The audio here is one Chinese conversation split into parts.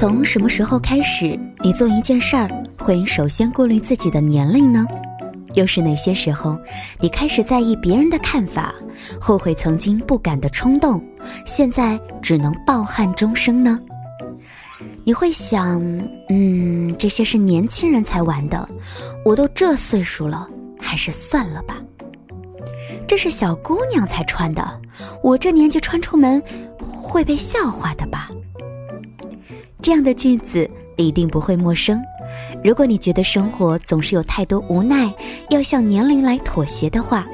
从什么时候开始，你做一件事儿会首先顾虑自己的年龄呢？又是哪些时候，你开始在意别人的看法，后悔曾经不敢的冲动，现在只能抱憾终生呢？你会想，嗯，这些是年轻人才玩的，我都这岁数了，还是算了吧。这是小姑娘才穿的，我这年纪穿出门会被笑话的吧？这样的句子一定不会陌生。如果你觉得生活总是有太多无奈，要向年龄来妥协的话，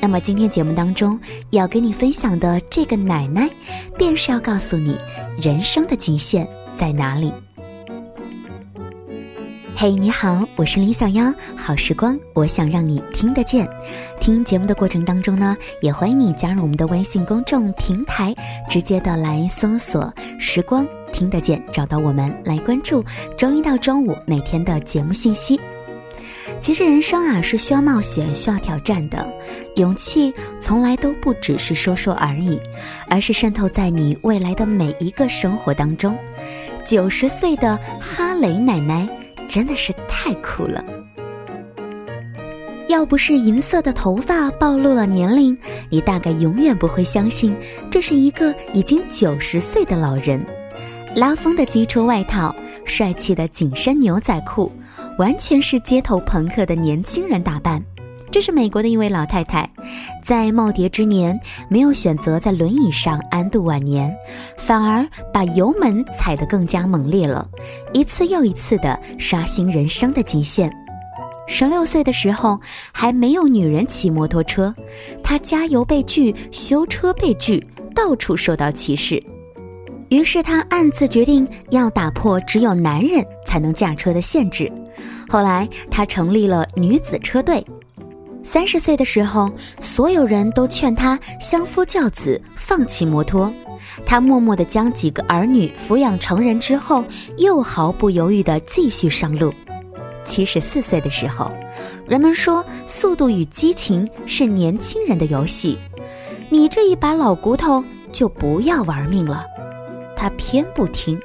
那么今天节目当中要跟你分享的这个奶奶，便是要告诉你人生的极限在哪里。嘿，你好，我是林小妖，好时光，我想让你听得见。听节目的过程当中呢，也欢迎你加入我们的微信公众平台，直接的来搜索“时光听得见”，找到我们来关注周一到周五每天的节目信息。其实人生啊是需要冒险、需要挑战的，勇气从来都不只是说说而已，而是渗透在你未来的每一个生活当中。九十岁的哈雷奶奶。真的是太酷了！要不是银色的头发暴露了年龄，你大概永远不会相信这是一个已经九十岁的老人。拉风的机车外套，帅气的紧身牛仔裤，完全是街头朋克的年轻人打扮。这是美国的一位老太太，在耄耋之年没有选择在轮椅上安度晚年，反而把油门踩得更加猛烈了，一次又一次地刷新人生的极限。十六岁的时候还没有女人骑摩托车，她加油被拒，修车被拒，到处受到歧视。于是她暗自决定要打破只有男人才能驾车的限制。后来她成立了女子车队。三十岁的时候，所有人都劝他相夫教子，放弃摩托。他默默地将几个儿女抚养成人之后，又毫不犹豫地继续上路。七十四岁的时候，人们说速度与激情是年轻人的游戏，你这一把老骨头就不要玩命了。他偏不听，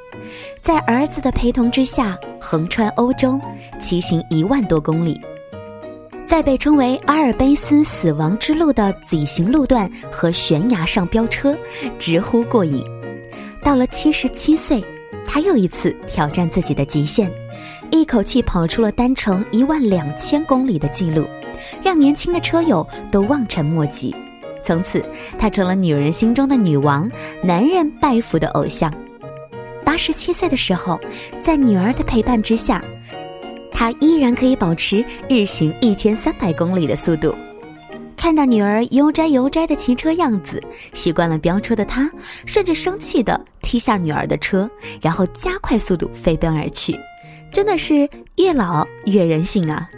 在儿子的陪同之下，横穿欧洲，骑行一万多公里。在被称为阿尔卑斯死亡之路的脊形路段和悬崖上飙车，直呼过瘾。到了七十七岁，他又一次挑战自己的极限，一口气跑出了单程一万两千公里的记录，让年轻的车友都望尘莫及。从此，她成了女人心中的女王，男人拜服的偶像。八十七岁的时候，在女儿的陪伴之下。她依然可以保持日行一千三百公里的速度。看到女儿悠哉悠哉的骑车样子，习惯了飙车的她，甚至生气地踢下女儿的车，然后加快速度飞奔而去。真的是越老越人性啊！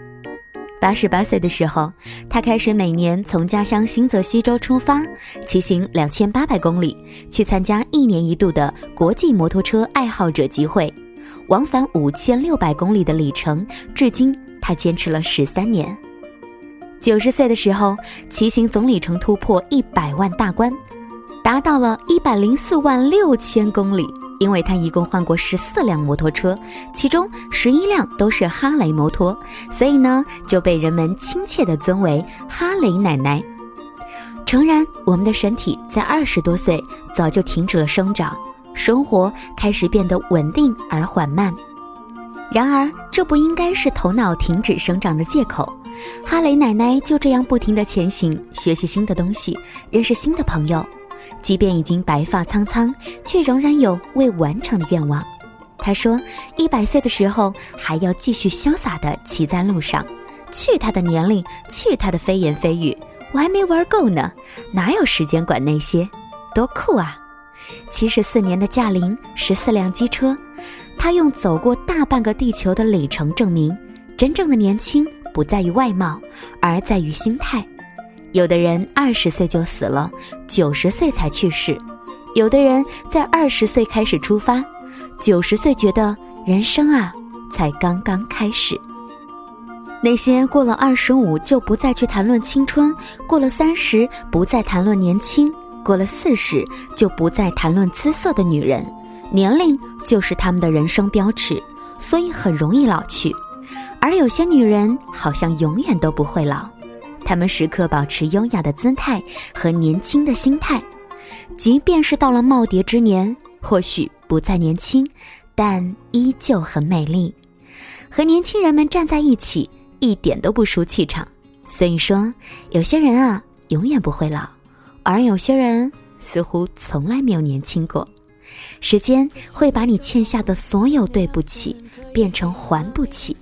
八十八岁的时候，他开始每年从家乡新泽西州出发，骑行两千八百公里，去参加一年一度的国际摩托车爱好者集会。往返五千六百公里的里程，至今他坚持了十三年。九十岁的时候，骑行总里程突破一百万大关，达到了一百零四万六千公里。因为他一共换过十四辆摩托车，其中十一辆都是哈雷摩托，所以呢就被人们亲切地尊为哈雷奶奶。诚然，我们的身体在二十多岁早就停止了生长。生活开始变得稳定而缓慢，然而这不应该是头脑停止生长的借口。哈雷奶奶就这样不停地前行，学习新的东西，认识新的朋友。即便已经白发苍苍，却仍然有未完成的愿望。他说：“一百岁的时候还要继续潇洒地骑在路上。”去他的年龄，去他的飞言飞语，我还没玩够呢，哪有时间管那些？多酷啊！七十四年的驾龄，十四辆机车，他用走过大半个地球的里程证明，真正的年轻不在于外貌，而在于心态。有的人二十岁就死了，九十岁才去世；有的人在二十岁开始出发，九十岁觉得人生啊才刚刚开始。那些过了二十五就不再去谈论青春，过了三十不再谈论年轻。过了四十就不再谈论姿色的女人，年龄就是他们的人生标尺，所以很容易老去。而有些女人好像永远都不会老，他们时刻保持优雅的姿态和年轻的心态，即便是到了耄耋之年，或许不再年轻，但依旧很美丽。和年轻人们站在一起，一点都不输气场。所以说，有些人啊，永远不会老，而有些人似乎从来没有年轻过。时间会把你欠下的所有对不起变成还不起。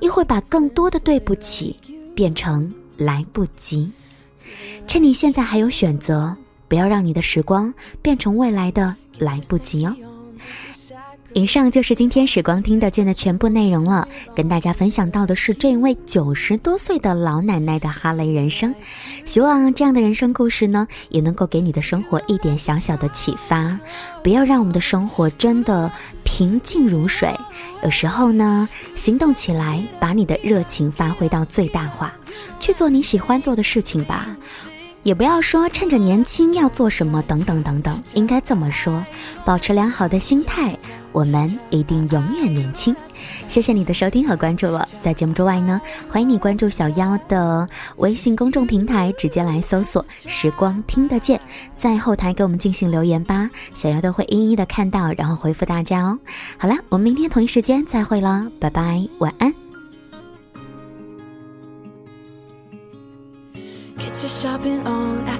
亦会把更多的对不起变成来不及。趁你现在还有选择，不要让你的时光变成未来的来不及哦。以上就是今天时光听得见的全部内容了。跟大家分享到的是这位九十多岁的老奶奶的哈雷人生。希望这样的人生故事呢，也能够给你的生活一点小小的启发。不要让我们的生活真的平静如水。有时候呢，行动起来，把你的热情发挥到最大化，去做你喜欢做的事情吧。也不要说趁着年轻要做什么等等等等，应该这么说：保持良好的心态。我们一定永远年轻。谢谢你的收听和关注了。在节目之外呢，欢迎你关注小妖的微信公众平台，直接来搜索“时光听得见”，在后台给我们进行留言吧，小妖都会一一的看到，然后回复大家哦。好了，我们明天同一时间再会了，拜拜，晚安。Get you shopping on at